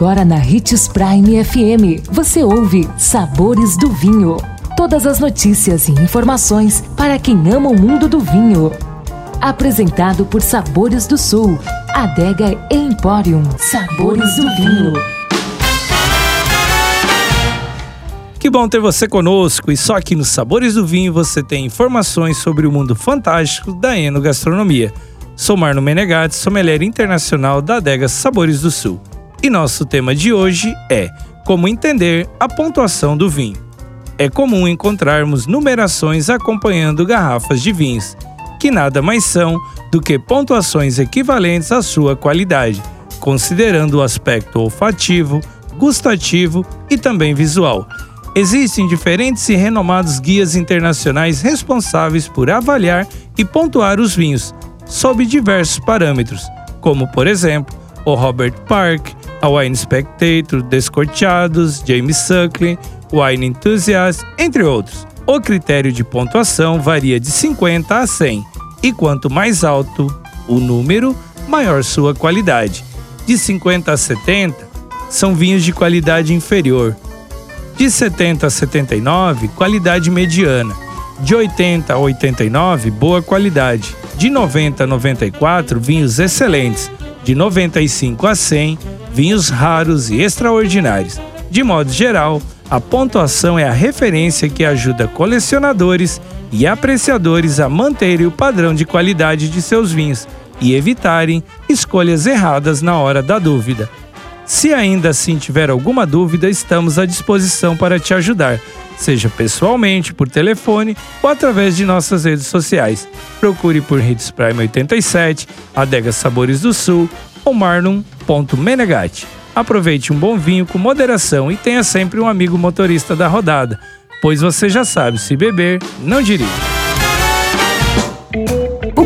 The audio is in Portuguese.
Agora na Ritz Prime FM, você ouve Sabores do Vinho. Todas as notícias e informações para quem ama o mundo do vinho. Apresentado por Sabores do Sul, Adega Emporium. Sabores do Vinho. Que bom ter você conosco e só aqui nos Sabores do Vinho você tem informações sobre o mundo fantástico da enogastronomia. Sou Marno Menegatti, sommelier internacional da Adega Sabores do Sul. E nosso tema de hoje é como entender a pontuação do vinho. É comum encontrarmos numerações acompanhando garrafas de vinhos, que nada mais são do que pontuações equivalentes à sua qualidade, considerando o aspecto olfativo, gustativo e também visual. Existem diferentes e renomados guias internacionais responsáveis por avaliar e pontuar os vinhos, sob diversos parâmetros, como por exemplo o Robert Park, a Wine Spectator, Descorteados, James Suckling, Wine Enthusiast, entre outros. O critério de pontuação varia de 50 a 100, e quanto mais alto o número, maior sua qualidade. De 50 a 70 são vinhos de qualidade inferior. De 70 a 79, qualidade mediana. De 80 a 89, boa qualidade. De 90 a 94, vinhos excelentes. De 95 a 100, vinhos raros e extraordinários. De modo geral, a pontuação é a referência que ajuda colecionadores e apreciadores a manterem o padrão de qualidade de seus vinhos e evitarem escolhas erradas na hora da dúvida. Se ainda assim tiver alguma dúvida, estamos à disposição para te ajudar seja pessoalmente, por telefone ou através de nossas redes sociais. Procure por Hits Prime 87, Adega Sabores do Sul ou Marlon.menegatti. Aproveite um bom vinho com moderação e tenha sempre um amigo motorista da rodada, pois você já sabe, se beber, não dirija